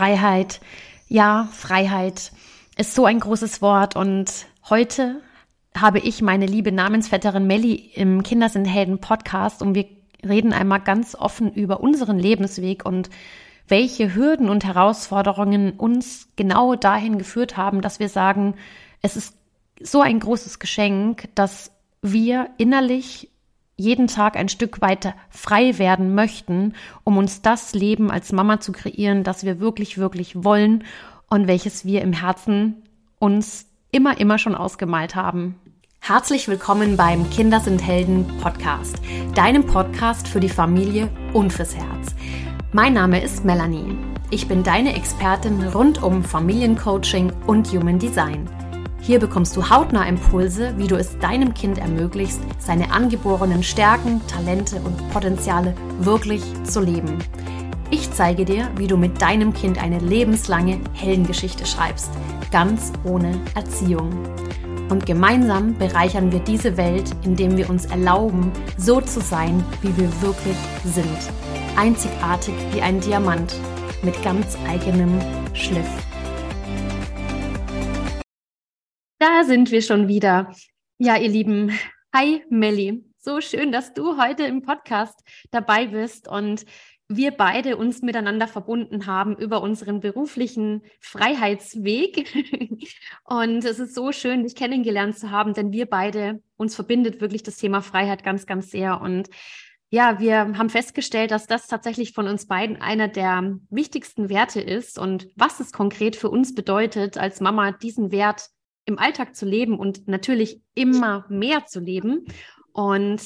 Freiheit. Ja, Freiheit ist so ein großes Wort und heute habe ich meine liebe Namensvetterin Melli im Kinder sind Helden Podcast und wir reden einmal ganz offen über unseren Lebensweg und welche Hürden und Herausforderungen uns genau dahin geführt haben, dass wir sagen, es ist so ein großes Geschenk, dass wir innerlich jeden Tag ein Stück weiter frei werden möchten, um uns das Leben als Mama zu kreieren, das wir wirklich, wirklich wollen und welches wir im Herzen uns immer, immer schon ausgemalt haben. Herzlich willkommen beim Kinder sind Helden Podcast, deinem Podcast für die Familie und fürs Herz. Mein Name ist Melanie. Ich bin deine Expertin rund um Familiencoaching und Human Design. Hier bekommst du hautnah Impulse, wie du es deinem Kind ermöglichst, seine angeborenen Stärken, Talente und Potenziale wirklich zu leben. Ich zeige dir, wie du mit deinem Kind eine lebenslange Heldengeschichte schreibst, ganz ohne Erziehung. Und gemeinsam bereichern wir diese Welt, indem wir uns erlauben, so zu sein, wie wir wirklich sind. Einzigartig wie ein Diamant mit ganz eigenem Schliff. Da sind wir schon wieder. Ja, ihr Lieben. Hi, Melli. So schön, dass du heute im Podcast dabei bist und wir beide uns miteinander verbunden haben über unseren beruflichen Freiheitsweg. Und es ist so schön, dich kennengelernt zu haben, denn wir beide, uns verbindet wirklich das Thema Freiheit ganz, ganz sehr. Und ja, wir haben festgestellt, dass das tatsächlich von uns beiden einer der wichtigsten Werte ist und was es konkret für uns bedeutet, als Mama diesen Wert im Alltag zu leben und natürlich immer mehr zu leben und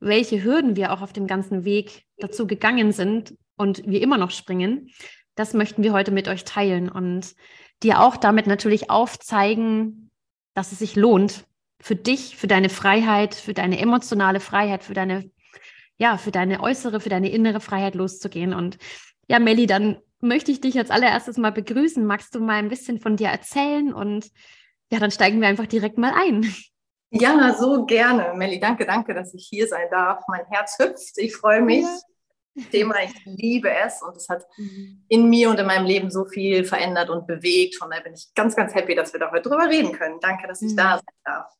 welche Hürden wir auch auf dem ganzen Weg dazu gegangen sind und wir immer noch springen, das möchten wir heute mit euch teilen und dir auch damit natürlich aufzeigen, dass es sich lohnt, für dich, für deine Freiheit, für deine emotionale Freiheit, für deine, ja, für deine äußere, für deine innere Freiheit loszugehen. Und ja, Melli, dann möchte ich dich als allererstes mal begrüßen. Magst du mal ein bisschen von dir erzählen und ja, dann steigen wir einfach direkt mal ein. Ja, so gerne. Melli, danke, danke, dass ich hier sein darf. Mein Herz hüpft. Ich freue mich. Ja. Thema, ich liebe es und es hat mhm. in mir und in meinem Leben so viel verändert und bewegt. Von daher bin ich ganz, ganz happy, dass wir da heute drüber reden können. Danke, dass ich mhm. da sein darf.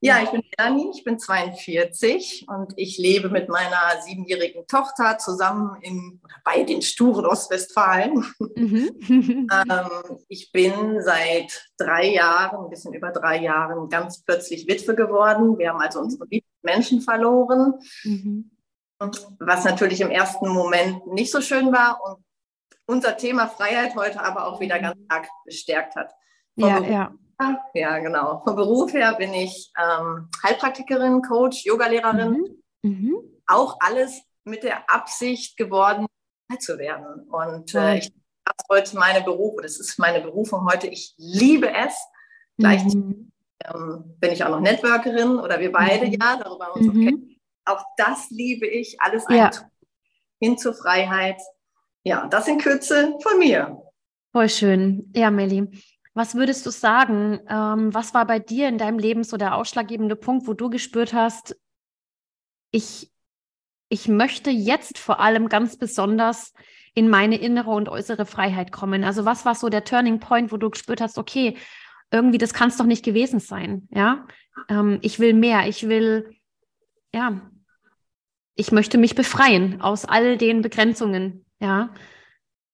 Ja, ich bin Melanie, ich bin 42 und ich lebe mit meiner siebenjährigen Tochter zusammen in, bei den sturen Ostwestfalen. Mhm. ähm, ich bin seit drei Jahren, ein bisschen über drei Jahren, ganz plötzlich Witwe geworden. Wir haben also unsere Menschen verloren, mhm. was natürlich im ersten Moment nicht so schön war und unser Thema Freiheit heute aber auch wieder ganz arg bestärkt hat. Ja, ja. Ja, genau. Vom Beruf her bin ich ähm, Heilpraktikerin, Coach, Yogalehrerin. Mhm. Mhm. Auch alles mit der Absicht geworden, zu werden. Und äh, ich das heute meine Berufung, das ist meine Berufung heute. Ich liebe es. Gleichzeitig mhm. ähm, bin ich auch noch Networkerin oder wir beide, mhm. ja, darüber uns mhm. kennen. Auch das liebe ich, alles ja. hin zur Freiheit. Ja, das in Kürze von mir. Voll schön. Ja, Melli. Was würdest du sagen? Ähm, was war bei dir in deinem Leben so der ausschlaggebende Punkt, wo du gespürt hast, ich, ich möchte jetzt vor allem ganz besonders in meine innere und äußere Freiheit kommen? Also was war so der Turning Point, wo du gespürt hast, okay, irgendwie, das kann es doch nicht gewesen sein, ja? Ähm, ich will mehr, ich will, ja, ich möchte mich befreien aus all den Begrenzungen, ja?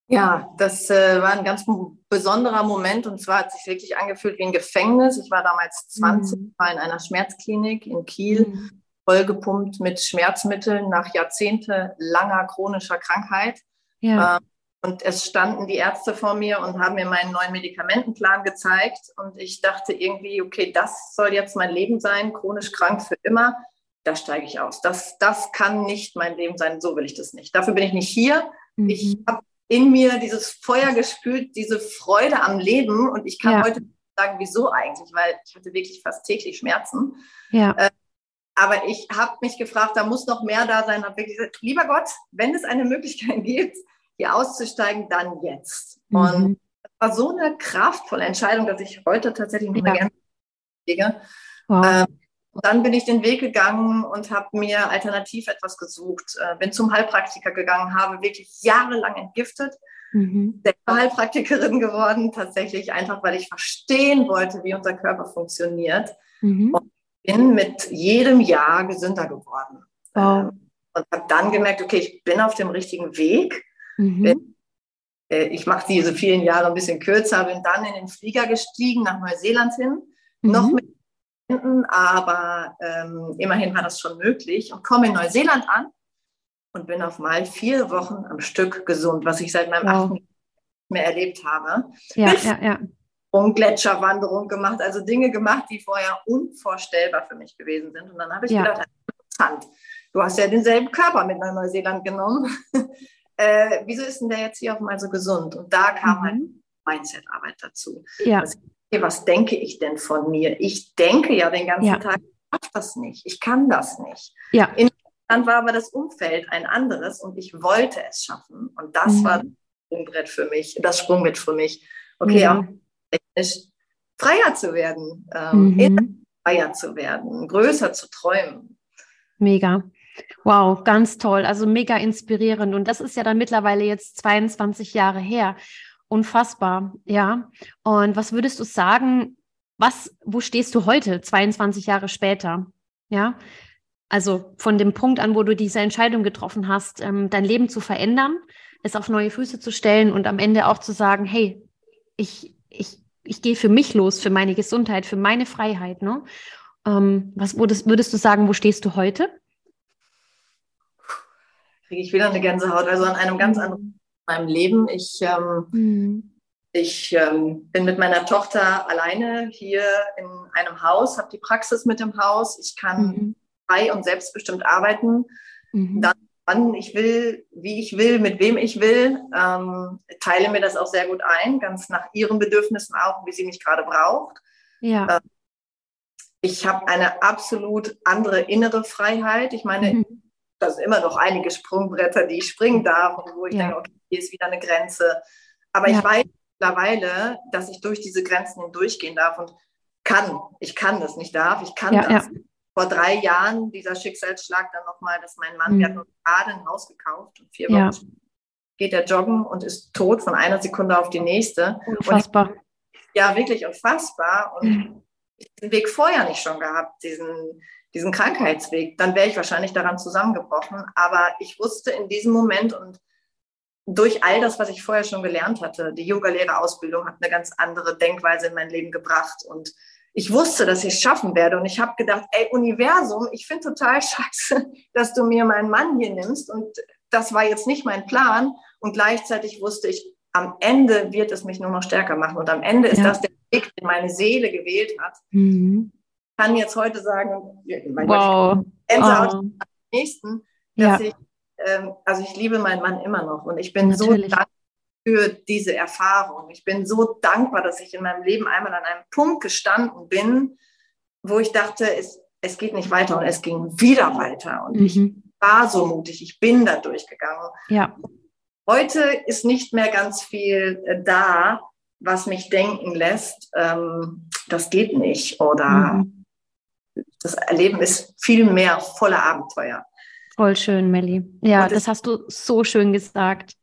Ja, das äh, war ein ganz besonderer Moment und zwar hat sich wirklich angefühlt wie ein Gefängnis. Ich war damals 20, mhm. war in einer Schmerzklinik in Kiel, mhm. vollgepumpt mit Schmerzmitteln nach jahrzehntelanger chronischer Krankheit. Ja. Ähm, und es standen die Ärzte vor mir und haben mir meinen neuen Medikamentenplan gezeigt. Und ich dachte irgendwie, okay, das soll jetzt mein Leben sein, chronisch krank für immer. Da steige ich aus. Das, das kann nicht mein Leben sein. So will ich das nicht. Dafür bin ich nicht hier. Mhm. Ich habe in mir dieses Feuer gespült, diese Freude am Leben. Und ich kann ja. heute sagen, wieso eigentlich, weil ich hatte wirklich fast täglich Schmerzen. Ja. Äh, aber ich habe mich gefragt, da muss noch mehr da sein. Habe wirklich gesagt, lieber Gott, wenn es eine Möglichkeit gibt, hier auszusteigen, dann jetzt. Mhm. Und das war so eine kraftvolle Entscheidung, dass ich heute tatsächlich noch ja. gerne lege. Wow. Ähm, und dann bin ich den Weg gegangen und habe mir alternativ etwas gesucht. Äh, bin zum Heilpraktiker gegangen, habe wirklich jahrelang entgiftet, mhm. Heilpraktikerin geworden, tatsächlich einfach, weil ich verstehen wollte, wie unser Körper funktioniert. Mhm. Und bin mit jedem Jahr gesünder geworden. Wow. Ähm, und habe dann gemerkt, okay, ich bin auf dem richtigen Weg. Mhm. Bin, äh, ich mache diese vielen Jahre ein bisschen kürzer, bin dann in den Flieger gestiegen nach Neuseeland hin, mhm. noch mit Händen, aber ähm, immerhin war das schon möglich und komme in Neuseeland an und bin auf mal vier Wochen am Stück gesund, was ich seit meinem wow. achten mehr erlebt habe. Ja, ja, ja. Und Gletscherwanderung gemacht, also Dinge gemacht, die vorher unvorstellbar für mich gewesen sind. Und dann habe ich ja. gedacht, interessant, du hast ja denselben Körper mit nach Neuseeland genommen. äh, wieso ist denn der jetzt hier auf einmal so gesund? Und da kam mhm. halt Mindset-Arbeit dazu. Ja. Also, was denke ich denn von mir? Ich denke ja den ganzen ja. Tag, ich schaffe das nicht, ich kann das nicht. Ja. In Deutschland war aber das Umfeld ein anderes und ich wollte es schaffen. Und das mhm. war das Sprungbrett für mich, das Sprungbrett für mich. Okay, ja. auch technisch freier zu werden, ähm, mhm. freier zu werden, größer zu träumen. Mega. Wow, ganz toll. Also mega inspirierend. Und das ist ja dann mittlerweile jetzt 22 Jahre her. Unfassbar, ja. Und was würdest du sagen, was, wo stehst du heute, 22 Jahre später? Ja. Also von dem Punkt an, wo du diese Entscheidung getroffen hast, ähm, dein Leben zu verändern, es auf neue Füße zu stellen und am Ende auch zu sagen, hey, ich, ich, ich gehe für mich los, für meine Gesundheit, für meine Freiheit. Ne? Ähm, was würdest, würdest du sagen, wo stehst du heute? kriege ich wieder eine Gänsehaut. Also an einem ganz anderen meinem Leben. Ich, ähm, mhm. ich ähm, bin mit meiner Tochter alleine hier in einem Haus, habe die Praxis mit dem Haus. Ich kann mhm. frei und selbstbestimmt arbeiten. Mhm. Dann wann ich will, wie ich will, mit wem ich will. Ähm, teile mir das auch sehr gut ein, ganz nach ihren Bedürfnissen auch, wie sie mich gerade braucht. Ja. Ähm, ich habe eine absolut andere innere Freiheit. Ich meine, mhm da sind immer noch einige Sprungbretter, die ich springen darf und wo ich ja. denke, okay, hier ist wieder eine Grenze. Aber ja. ich weiß mittlerweile, dass ich durch diese Grenzen hindurchgehen darf und kann. Ich kann das, nicht darf, ich kann ja, das. Vor drei Jahren dieser Schicksalsschlag dann nochmal, dass mein Mann, mhm. wir hatten gerade ein Haus gekauft und vier Wochen geht er joggen und ist tot von einer Sekunde auf die nächste. Unfassbar. Und, ja, wirklich unfassbar. Und mhm. den Weg vorher nicht schon gehabt, diesen, diesen Krankheitsweg, dann wäre ich wahrscheinlich daran zusammengebrochen. Aber ich wusste in diesem Moment und durch all das, was ich vorher schon gelernt hatte, die Yoga-Lehrerausbildung hat eine ganz andere Denkweise in mein Leben gebracht und ich wusste, dass ich es schaffen werde und ich habe gedacht, ey Universum, ich finde total scheiße, dass du mir meinen Mann hier nimmst und das war jetzt nicht mein Plan und gleichzeitig wusste ich, am Ende wird es mich nur noch stärker machen und am Ende ist ja. das der Weg, den meine Seele gewählt hat. Mhm kann jetzt heute sagen, mein wow. Gott, oh. nächsten, dass ja. ich, ähm, also ich liebe meinen Mann immer noch und ich bin Natürlich. so dankbar für diese Erfahrung. Ich bin so dankbar, dass ich in meinem Leben einmal an einem Punkt gestanden bin, wo ich dachte, es, es geht nicht weiter und es ging wieder weiter und mhm. ich war so mutig, ich bin da durchgegangen. Ja. Heute ist nicht mehr ganz viel äh, da, was mich denken lässt, ähm, das geht nicht oder mhm das Leben ist viel mehr voller Abenteuer. Voll schön, Melli. Ja, das, das hast du so schön gesagt.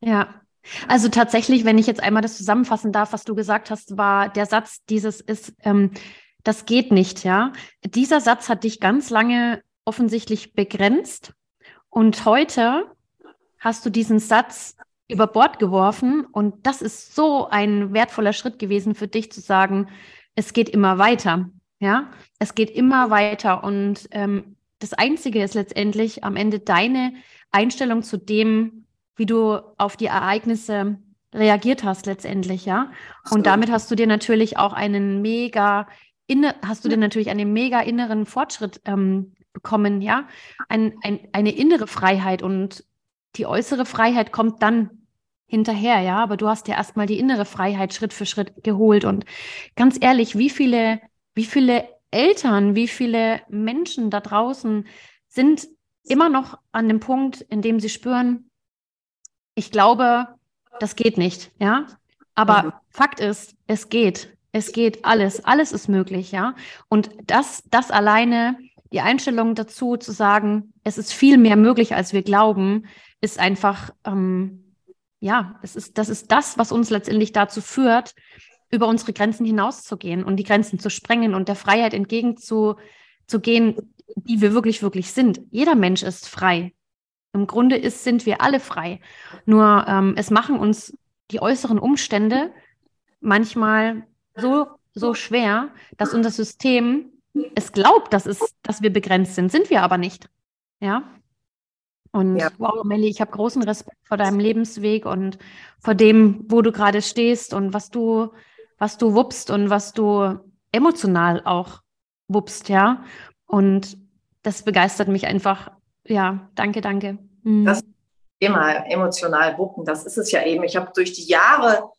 Ja. Also tatsächlich, wenn ich jetzt einmal das zusammenfassen darf, was du gesagt hast, war der Satz, dieses ist, ähm, das geht nicht, ja. Dieser Satz hat dich ganz lange offensichtlich begrenzt und heute hast du diesen Satz über Bord geworfen und das ist so ein wertvoller Schritt gewesen für dich zu sagen, es geht immer weiter. Ja, es geht immer weiter und ähm, das Einzige ist letztendlich am Ende deine Einstellung zu dem, wie du auf die Ereignisse reagiert hast letztendlich, ja. Und damit hast du dir natürlich auch einen mega inne, hast du dir natürlich einen mega inneren Fortschritt ähm, bekommen, ja. Ein, ein, eine innere Freiheit und die äußere Freiheit kommt dann hinterher, ja. Aber du hast ja erstmal die innere Freiheit Schritt für Schritt geholt. Und ganz ehrlich, wie viele wie viele Eltern, wie viele Menschen da draußen sind immer noch an dem Punkt, in dem sie spüren, ich glaube, das geht nicht, ja. Aber mhm. Fakt ist, es geht. Es geht alles. Alles ist möglich, ja. Und das, das alleine, die Einstellung dazu zu sagen, es ist viel mehr möglich, als wir glauben, ist einfach, ähm, ja, es ist, das ist das, was uns letztendlich dazu führt, über unsere Grenzen hinauszugehen und die Grenzen zu sprengen und der Freiheit entgegenzugehen, die wir wirklich, wirklich sind. Jeder Mensch ist frei. Im Grunde ist, sind wir alle frei. Nur ähm, es machen uns die äußeren Umstände manchmal so, so schwer, dass unser System es glaubt, dass, es, dass wir begrenzt sind. Sind wir aber nicht. Ja. Und ja. wow, Melli, ich habe großen Respekt vor deinem Lebensweg und vor dem, wo du gerade stehst und was du, was du wuppst und was du emotional auch wuppst, ja. Und das begeistert mich einfach. Ja, danke, danke. Mhm. Das Thema emotional wuppen, das ist es ja eben. Ich habe durch die Jahre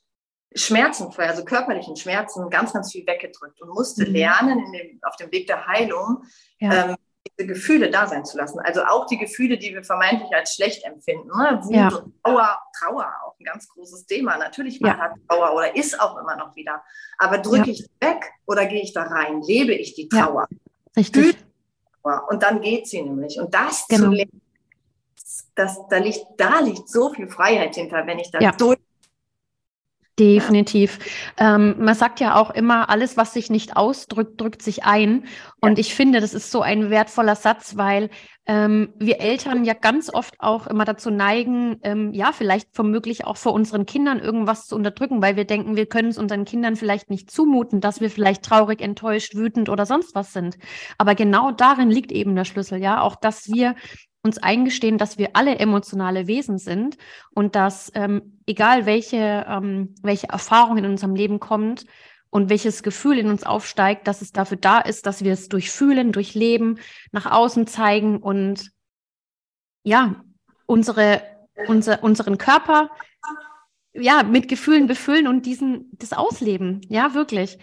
Schmerzen, also körperlichen Schmerzen, ganz, ganz viel weggedrückt und musste mhm. lernen dem, auf dem Weg der Heilung, ja. ähm, diese Gefühle da sein zu lassen. Also auch die Gefühle, die wir vermeintlich als schlecht empfinden. Ne? Wut ja. und Trauer, Trauer auch ein ganz großes Thema. Natürlich war ja. Trauer oder ist auch immer noch wieder. Aber drücke ja. ich weg oder gehe ich da rein? Lebe ich die Trauer? Richtig. Und dann geht sie nämlich. Und das genau. zu lernen, das, da, liegt, da liegt so viel Freiheit hinter, wenn ich da durch Definitiv. Ähm, man sagt ja auch immer, alles, was sich nicht ausdrückt, drückt sich ein. Und ja. ich finde, das ist so ein wertvoller Satz, weil ähm, wir Eltern ja ganz oft auch immer dazu neigen, ähm, ja, vielleicht womöglich auch vor unseren Kindern irgendwas zu unterdrücken, weil wir denken, wir können es unseren Kindern vielleicht nicht zumuten, dass wir vielleicht traurig, enttäuscht, wütend oder sonst was sind. Aber genau darin liegt eben der Schlüssel, ja, auch, dass wir uns eingestehen, dass wir alle emotionale Wesen sind und dass ähm, egal welche, ähm, welche Erfahrung in unserem Leben kommt und welches Gefühl in uns aufsteigt, dass es dafür da ist, dass wir es durchfühlen, durchleben, nach außen zeigen und ja, unsere, unser, unseren Körper ja, mit Gefühlen befüllen und diesen, das ausleben. Ja, wirklich.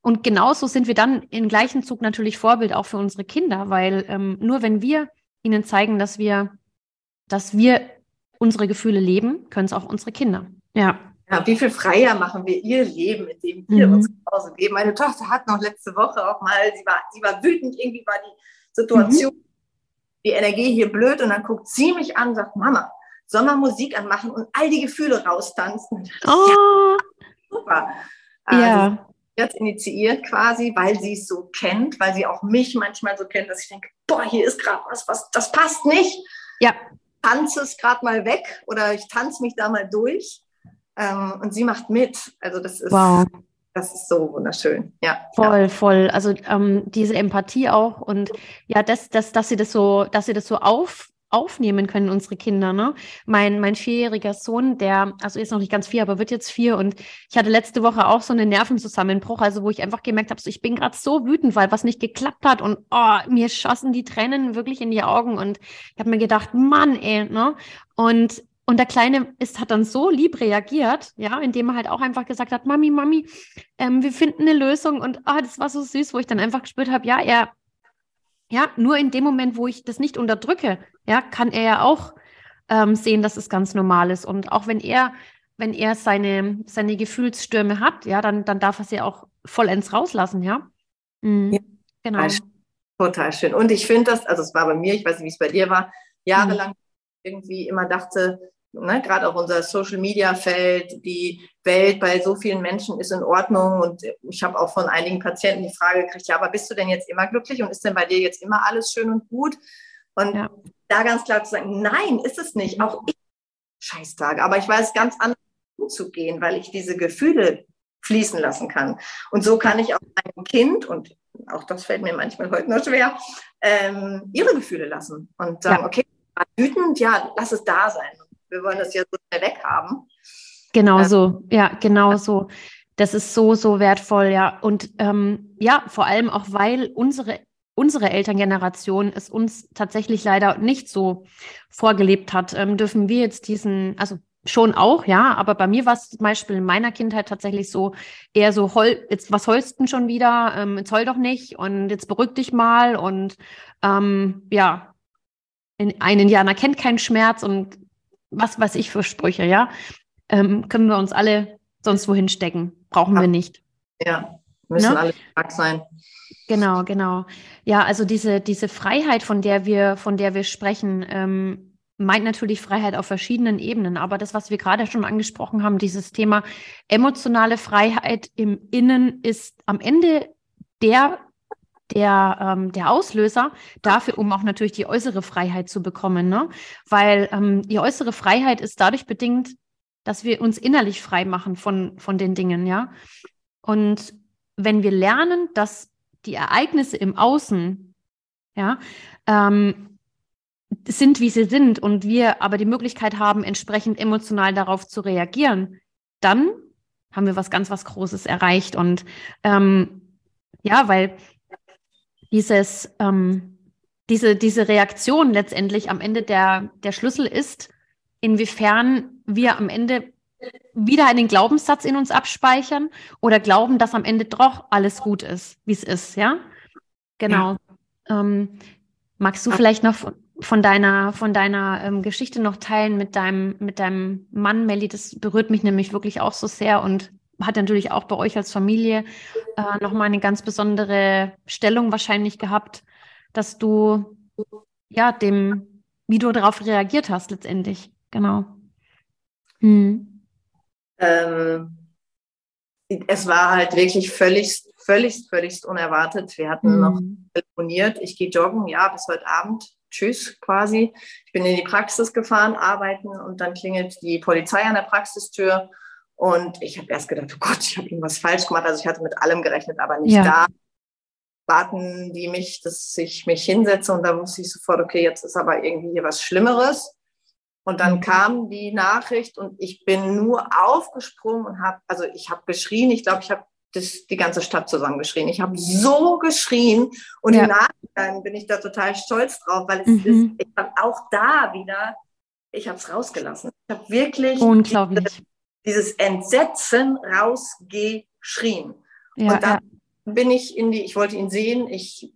Und genauso sind wir dann im gleichen Zug natürlich Vorbild auch für unsere Kinder, weil ähm, nur wenn wir ihnen zeigen, dass wir, dass wir unsere Gefühle leben, können es auch unsere Kinder. Ja. Ja, wie viel freier machen wir ihr Leben, indem wir mhm. uns zu Hause geben. Meine Tochter hat noch letzte Woche auch mal, sie war, sie war wütend, irgendwie war die Situation, mhm. die Energie hier blöd und dann guckt sie mich an und sagt, Mama, soll man Musik anmachen und all die Gefühle raustanzen? Oh. Ja, super. Also, ja jetzt initiiert quasi, weil sie es so kennt, weil sie auch mich manchmal so kennt, dass ich denke, boah, hier ist gerade was, was, das passt nicht. Ja. Tanze es gerade mal weg oder ich tanze mich da mal durch. Ähm, und sie macht mit. Also das ist, wow. das ist so wunderschön. Ja. Voll, ja. voll. Also ähm, diese Empathie auch und ja, das, das, dass sie das so, dass sie das so auf aufnehmen können, unsere Kinder. Ne? Mein, mein vierjähriger Sohn, der, also ist noch nicht ganz vier, aber wird jetzt vier. Und ich hatte letzte Woche auch so einen Nervenzusammenbruch, also wo ich einfach gemerkt habe, so, ich bin gerade so wütend, weil was nicht geklappt hat. Und oh, mir schossen die Tränen wirklich in die Augen. Und ich habe mir gedacht, Mann, ey, ne? Und und der Kleine ist, hat dann so lieb reagiert, ja, indem er halt auch einfach gesagt hat, Mami, Mami, ähm, wir finden eine Lösung. Und ah, das war so süß, wo ich dann einfach gespürt habe, ja, er, ja, nur in dem Moment, wo ich das nicht unterdrücke, ja, kann er ja auch ähm, sehen, dass es ganz normal ist. Und auch wenn er, wenn er seine, seine Gefühlsstürme hat, ja, dann, dann darf er sie auch vollends rauslassen, ja. Mhm. ja genau. Total schön. Und ich finde das, also es war bei mir, ich weiß nicht, wie es bei dir war, jahrelang mhm. irgendwie immer dachte, ne, gerade auch unser Social Media Feld, die Welt bei so vielen Menschen ist in Ordnung. Und ich habe auch von einigen Patienten die Frage gekriegt, ja, aber bist du denn jetzt immer glücklich und ist denn bei dir jetzt immer alles schön und gut? Und ja. da ganz klar zu sagen, nein, ist es nicht. Auch ich Scheißtage. Aber ich weiß ganz anders umzugehen, weil ich diese Gefühle fließen lassen kann. Und so kann ich auch meinem Kind, und auch das fällt mir manchmal heute noch schwer, ähm, ihre Gefühle lassen. Und sagen, ja. okay, wütend, ja, lass es da sein wir wollen das ja so schnell weghaben. Genau ähm, so, ja, genau so. Das ist so, so wertvoll, ja. Und ähm, ja, vor allem auch, weil unsere, unsere Elterngeneration es uns tatsächlich leider nicht so vorgelebt hat, ähm, dürfen wir jetzt diesen, also schon auch, ja, aber bei mir war es zum Beispiel in meiner Kindheit tatsächlich so eher so, heul, jetzt was heulst denn schon wieder, ähm, jetzt heul doch nicht und jetzt beruhig dich mal und ähm, ja, in, ein Indianer kennt keinen Schmerz und was weiß ich für Sprüche, ja, ähm, können wir uns alle sonst wohin stecken. Brauchen ja. wir nicht. Ja, müssen ne? alle stark sein. Genau, genau. Ja, also diese, diese Freiheit, von der wir, von der wir sprechen, ähm, meint natürlich Freiheit auf verschiedenen Ebenen, aber das, was wir gerade schon angesprochen haben, dieses Thema emotionale Freiheit im Innen ist am Ende der der, ähm, der Auslöser dafür, um auch natürlich die äußere Freiheit zu bekommen. Ne? Weil ähm, die äußere Freiheit ist dadurch bedingt, dass wir uns innerlich frei machen von, von den Dingen, ja. Und wenn wir lernen, dass die Ereignisse im Außen, ja, ähm, sind, wie sie sind und wir aber die Möglichkeit haben, entsprechend emotional darauf zu reagieren, dann haben wir was ganz, was Großes erreicht. Und ähm, ja, weil dieses, ähm, diese, diese Reaktion letztendlich am Ende der, der Schlüssel ist, inwiefern wir am Ende wieder einen Glaubenssatz in uns abspeichern oder glauben, dass am Ende doch alles gut ist, wie es ist, ja? Genau. Ja. Ähm, magst du vielleicht noch von, deiner, von deiner ähm, Geschichte noch teilen mit deinem, mit deinem Mann, Melli? Das berührt mich nämlich wirklich auch so sehr und hat natürlich auch bei euch als Familie äh, nochmal eine ganz besondere Stellung wahrscheinlich gehabt, dass du ja dem, wie du darauf reagiert hast letztendlich. Genau. Hm. Ähm, es war halt wirklich völlig, völlig, völlig unerwartet. Wir hatten hm. noch telefoniert. Ich gehe joggen, ja, bis heute Abend. Tschüss quasi. Ich bin in die Praxis gefahren, arbeiten und dann klingelt die Polizei an der Praxistür und ich habe erst gedacht, oh Gott, ich habe irgendwas falsch gemacht. Also ich hatte mit allem gerechnet, aber nicht ja. da. Warten die mich, dass ich mich hinsetze und da wusste ich sofort, okay, jetzt ist aber irgendwie hier was Schlimmeres. Und dann mhm. kam die Nachricht und ich bin nur aufgesprungen und habe, also ich habe geschrien. Ich glaube, ich habe die ganze Stadt zusammengeschrien. Ich habe so geschrien und ja. im Nachhinein bin ich da total stolz drauf, weil es mhm. ist, ich habe auch da wieder, ich habe es rausgelassen. Ich habe wirklich unglaublich dieses Entsetzen rausgeschrien. Ja, und dann ja. bin ich in die, ich wollte ihn sehen, ich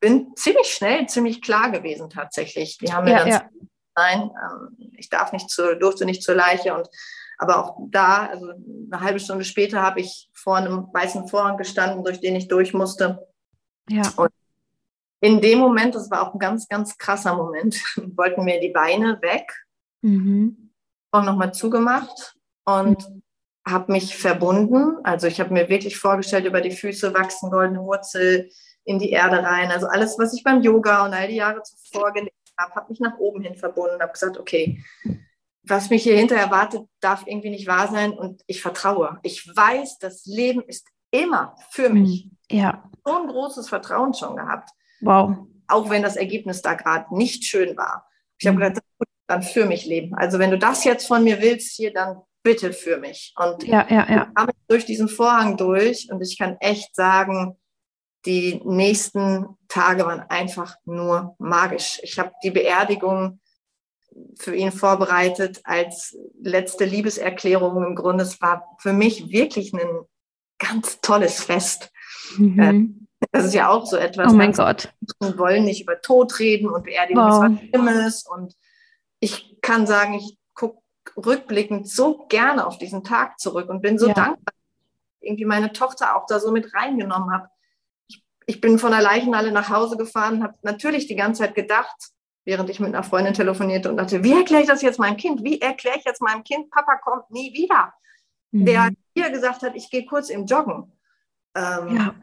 bin ziemlich schnell, ziemlich klar gewesen tatsächlich. Die haben mir ja, dann nein, ähm, ich darf nicht zur, durfte nicht zur Leiche und aber auch da, also eine halbe Stunde später habe ich vor einem weißen Vorhang gestanden, durch den ich durch musste. Ja. Und in dem Moment, das war auch ein ganz, ganz krasser Moment, wollten mir die Beine weg. Mhm auch nochmal zugemacht und mhm. habe mich verbunden. Also ich habe mir wirklich vorgestellt, über die Füße wachsen goldene Wurzel in die Erde rein. Also alles, was ich beim Yoga und all die Jahre zuvor gelegt habe, habe mich nach oben hin verbunden, habe gesagt, okay, was mich hier hinter erwartet, darf irgendwie nicht wahr sein und ich vertraue. Ich weiß, das Leben ist immer für mich. Mhm. Ja. So ein großes Vertrauen schon gehabt. Wow. Auch wenn das Ergebnis da gerade nicht schön war. Ich habe mhm. gedacht, dann für mich leben. Also wenn du das jetzt von mir willst hier, dann bitte für mich. Und ja, ja, ja. ich kam durch diesen Vorhang durch und ich kann echt sagen, die nächsten Tage waren einfach nur magisch. Ich habe die Beerdigung für ihn vorbereitet als letzte Liebeserklärung. Im Grunde, es war für mich wirklich ein ganz tolles Fest. Mhm. Äh, das ist ja auch so etwas. Oh mein Gott. Wir wollen nicht über Tod reden und Beerdigung wow. ist was Schlimmes und ich kann sagen, ich gucke rückblickend so gerne auf diesen Tag zurück und bin so ja. dankbar, dass ich irgendwie meine Tochter auch da so mit reingenommen habe. Ich, ich bin von der Leichenhalle nach Hause gefahren, habe natürlich die ganze Zeit gedacht, während ich mit einer Freundin telefonierte und dachte, wie erkläre ich das jetzt meinem Kind? Wie erkläre ich jetzt meinem Kind, Papa kommt nie wieder? Mhm. Der hier gesagt hat, ich gehe kurz im Joggen. Ähm, ja.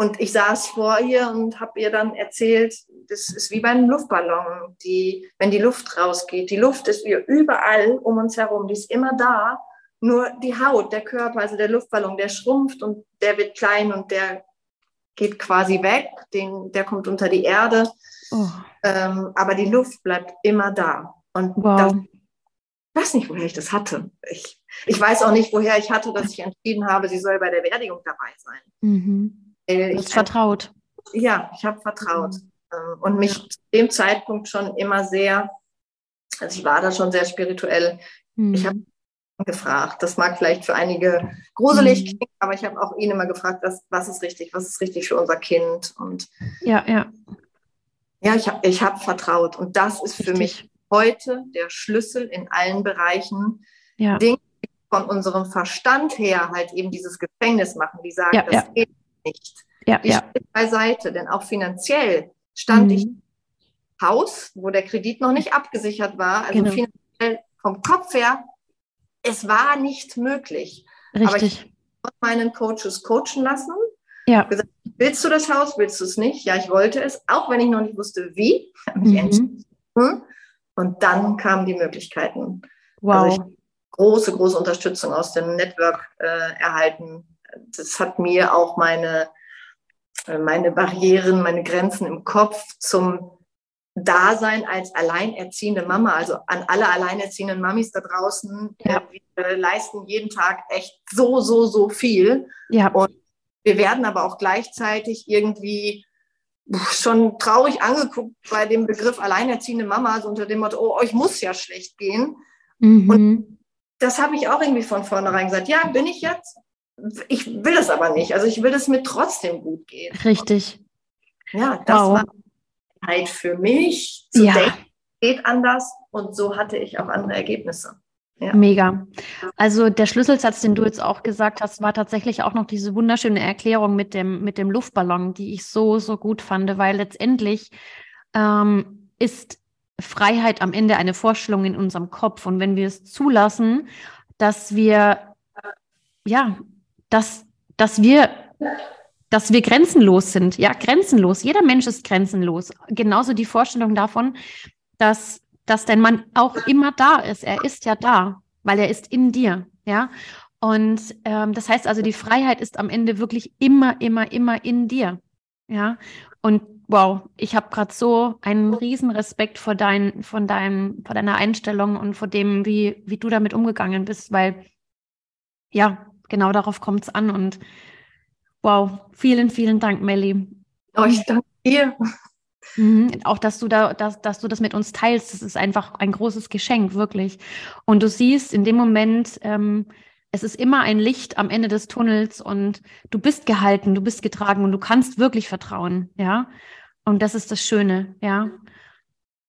Und ich saß vor ihr und habe ihr dann erzählt, das ist wie bei einem Luftballon, die, wenn die Luft rausgeht. Die Luft ist überall um uns herum, die ist immer da. Nur die Haut, der Körper, also der Luftballon, der schrumpft und der wird klein und der geht quasi weg, den, der kommt unter die Erde. Oh. Ähm, aber die Luft bleibt immer da. Und wow. das, ich weiß nicht, woher ich das hatte. Ich, ich weiß auch nicht, woher ich hatte, dass ich entschieden habe, sie soll bei der Beerdigung dabei sein. Mhm. Äh, hast vertraut. Ja, ich habe vertraut. Mhm. Und mich ja. zu dem Zeitpunkt schon immer sehr, also ich war da schon sehr spirituell. Mhm. Ich habe gefragt. Das mag vielleicht für einige gruselig mhm. klingen, aber ich habe auch ihn immer gefragt, was, was ist richtig, was ist richtig für unser Kind. Und ja, ja. Ja, ich habe ich hab vertraut. Und das ist richtig. für mich heute der Schlüssel in allen Bereichen. Ja. Dinge, von unserem Verstand her halt eben dieses Gefängnis machen, die sagen, ja, das ja. geht nicht. Ja, die ja. beiseite, denn auch finanziell stand mhm. ich Haus, wo der Kredit noch nicht abgesichert war. Also genau. finanziell vom Kopf her, es war nicht möglich. Richtig. Aber ich habe meinen Coaches coachen lassen. Ja. Gesagt, willst du das Haus, willst du es nicht? Ja, ich wollte es, auch wenn ich noch nicht wusste, wie. Mhm. Und dann kamen die Möglichkeiten. Wow. Also große, große Unterstützung aus dem Network äh, erhalten. Das hat mir auch meine, äh, meine Barrieren, meine Grenzen im Kopf zum Dasein als alleinerziehende Mama, also an alle alleinerziehenden Mamis da draußen, ja. wir leisten jeden Tag echt so, so, so viel. Ja. Und wir werden aber auch gleichzeitig irgendwie schon traurig angeguckt bei dem Begriff alleinerziehende Mama, so unter dem Motto, oh, euch muss ja schlecht gehen. Mhm. Und das habe ich auch irgendwie von vornherein gesagt. Ja, bin ich jetzt? Ich will es aber nicht. Also ich will es mir trotzdem gut gehen. Richtig. Ja, das wow. war halt für mich. Zu ja. denken geht anders und so hatte ich auch andere Ergebnisse. Ja. Mega. Also der Schlüsselsatz, den du jetzt auch gesagt hast, war tatsächlich auch noch diese wunderschöne Erklärung mit dem, mit dem Luftballon, die ich so, so gut fand, weil letztendlich ähm, ist Freiheit am Ende eine Vorstellung in unserem Kopf. Und wenn wir es zulassen, dass wir, ja, dass, dass wir, dass wir grenzenlos sind, ja, grenzenlos. Jeder Mensch ist grenzenlos. Genauso die Vorstellung davon, dass dass dein Mann auch immer da ist. Er ist ja da, weil er ist in dir, ja. Und ähm, das heißt also, die Freiheit ist am Ende wirklich immer, immer, immer in dir, ja. Und wow, ich habe gerade so einen riesen Respekt vor, dein, von deinem, vor deiner Einstellung und vor dem, wie, wie du damit umgegangen bist, weil ja, genau darauf kommt es an. Und wow, vielen, vielen Dank, Melly. Oh, ich danke dir. Mhm. Auch, dass du da, dass, dass du das mit uns teilst, das ist einfach ein großes Geschenk, wirklich. Und du siehst in dem Moment, ähm, es ist immer ein Licht am Ende des Tunnels und du bist gehalten, du bist getragen und du kannst wirklich vertrauen, ja. Und das ist das Schöne, ja.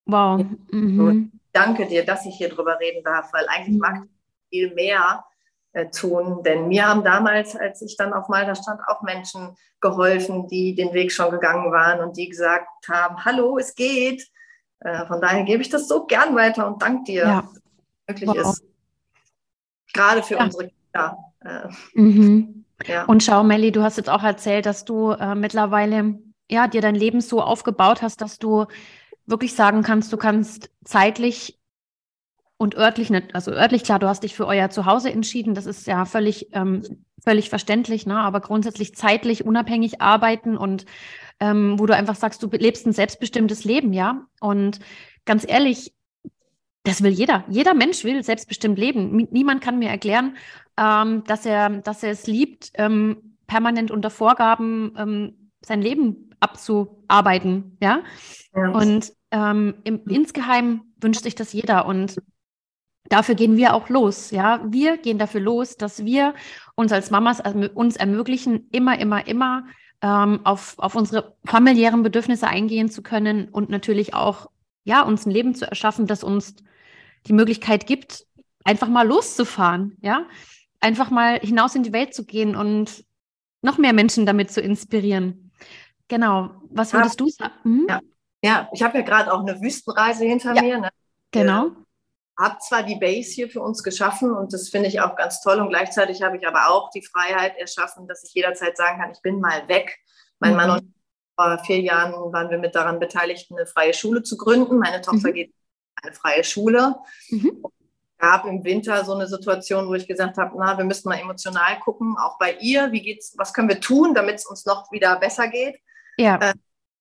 Wow. Mhm. Danke dir, dass ich hier drüber reden darf, weil eigentlich mhm. mag ich viel mehr tun. Denn mir haben damals, als ich dann auf Malta stand, auch Menschen geholfen, die den Weg schon gegangen waren und die gesagt haben, hallo, es geht. Äh, von daher gebe ich das so gern weiter und danke dir, ja. dass es möglich wow. ist. Gerade für ja. unsere Kinder. Äh, mhm. ja. Und schau, Melli, du hast jetzt auch erzählt, dass du äh, mittlerweile ja, dir dein Leben so aufgebaut hast, dass du wirklich sagen kannst, du kannst zeitlich und örtlich also örtlich klar, du hast dich für euer Zuhause entschieden, das ist ja völlig, ähm, völlig verständlich, ne? aber grundsätzlich zeitlich unabhängig arbeiten und ähm, wo du einfach sagst, du lebst ein selbstbestimmtes Leben, ja. Und ganz ehrlich, das will jeder. Jeder Mensch will selbstbestimmt leben. Niemand kann mir erklären, ähm, dass er, dass er es liebt, ähm, permanent unter Vorgaben ähm, sein Leben abzuarbeiten, ja. ja. Und ähm, im, insgeheim wünscht sich das jeder. Und dafür gehen wir auch los, ja. Wir gehen dafür los, dass wir uns als Mamas also uns ermöglichen, immer, immer, immer ähm, auf, auf unsere familiären Bedürfnisse eingehen zu können und natürlich auch, ja, uns ein Leben zu erschaffen, das uns die Möglichkeit gibt, einfach mal loszufahren, ja. Einfach mal hinaus in die Welt zu gehen und noch mehr Menschen damit zu inspirieren. Genau. Was würdest ja. du sagen? Hm? Ja. ja. ich habe ja gerade auch eine Wüstenreise hinter ja. mir. Ne? Genau habe zwar die Base hier für uns geschaffen und das finde ich auch ganz toll und gleichzeitig habe ich aber auch die Freiheit erschaffen, dass ich jederzeit sagen kann, ich bin mal weg. Mein mhm. Mann und vor vier Jahren waren wir mit daran beteiligt, eine freie Schule zu gründen. Meine Tochter mhm. geht in eine freie Schule. Mhm. gab im Winter so eine Situation, wo ich gesagt habe, na, wir müssen mal emotional gucken, auch bei ihr, wie geht's, was können wir tun, damit es uns noch wieder besser geht? Ja. Äh,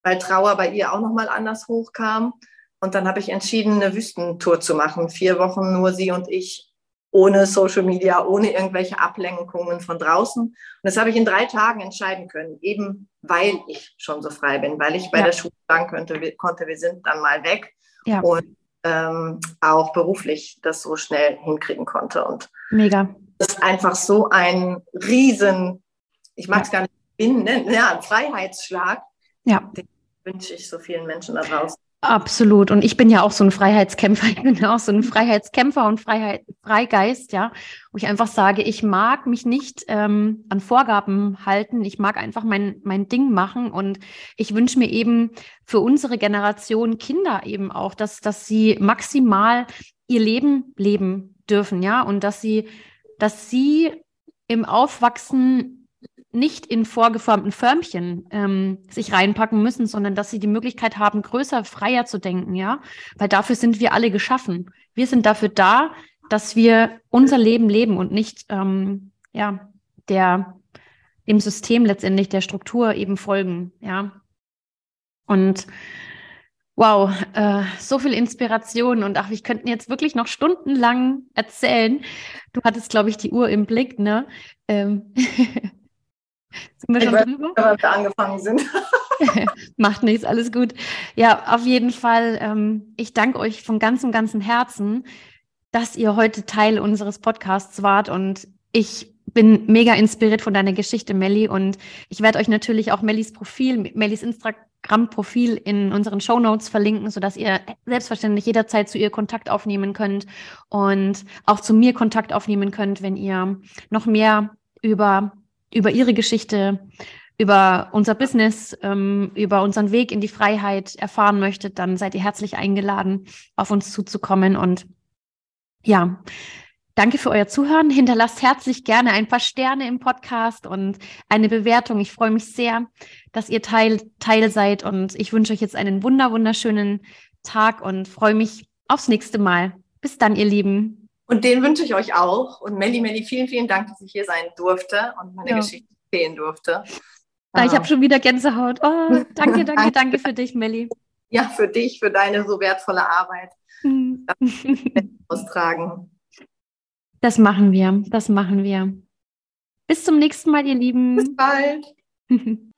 weil Trauer bei ihr auch nochmal anders hochkam. Und dann habe ich entschieden, eine Wüstentour zu machen. Vier Wochen nur sie und ich, ohne Social Media, ohne irgendwelche Ablenkungen von draußen. Und das habe ich in drei Tagen entscheiden können, eben weil ich schon so frei bin, weil ich bei ja. der Schule sagen könnte, wir, konnte, wir sind dann mal weg. Ja. Und ähm, auch beruflich das so schnell hinkriegen konnte. Und Mega. Das ist einfach so ein Riesen, ich mag es ja. gar nicht nennen, ja, ein Freiheitsschlag. Ja. Den wünsche ich so vielen Menschen da draußen. Absolut. Und ich bin ja auch so ein Freiheitskämpfer. Ich bin ja auch so ein Freiheitskämpfer und Freiheit, Freigeist, ja, wo ich einfach sage, ich mag mich nicht ähm, an Vorgaben halten. Ich mag einfach mein, mein Ding machen. Und ich wünsche mir eben für unsere Generation Kinder eben auch, dass, dass sie maximal ihr Leben leben dürfen, ja, und dass sie, dass sie im Aufwachsen nicht in vorgeformten Förmchen ähm, sich reinpacken müssen, sondern dass sie die Möglichkeit haben, größer, freier zu denken, ja. Weil dafür sind wir alle geschaffen. Wir sind dafür da, dass wir unser Leben leben und nicht ähm, ja der dem System letztendlich der Struktur eben folgen, ja. Und wow, äh, so viel Inspiration und ach, wir könnten jetzt wirklich noch stundenlang erzählen. Du hattest, glaube ich, die Uhr im Blick, ne? Ähm Sind wir schon weiß, drüber? Wir angefangen sind. Macht nichts, alles gut. Ja, auf jeden Fall. Ähm, ich danke euch von ganzem, ganzem Herzen, dass ihr heute Teil unseres Podcasts wart und ich bin mega inspiriert von deiner Geschichte, Melli. Und ich werde euch natürlich auch Mellis Profil, Mellis Instagram-Profil in unseren Show Notes verlinken, sodass ihr selbstverständlich jederzeit zu ihr Kontakt aufnehmen könnt und auch zu mir Kontakt aufnehmen könnt, wenn ihr noch mehr über über ihre Geschichte, über unser Business, ähm, über unseren Weg in die Freiheit erfahren möchtet, dann seid ihr herzlich eingeladen, auf uns zuzukommen. Und ja, danke für euer Zuhören. Hinterlasst herzlich gerne ein paar Sterne im Podcast und eine Bewertung. Ich freue mich sehr, dass ihr Teil, Teil seid und ich wünsche euch jetzt einen wunder, wunderschönen Tag und freue mich aufs nächste Mal. Bis dann, ihr Lieben. Und den wünsche ich euch auch. Und Melli, Melli, vielen, vielen Dank, dass ich hier sein durfte und meine ja. Geschichte erzählen durfte. Ja, ich habe schon wieder Gänsehaut. Oh, danke, danke, danke für dich, Melli. Ja, für dich, für deine so wertvolle Arbeit. Mhm. austragen. Das machen wir, das machen wir. Bis zum nächsten Mal, ihr Lieben. Bis bald.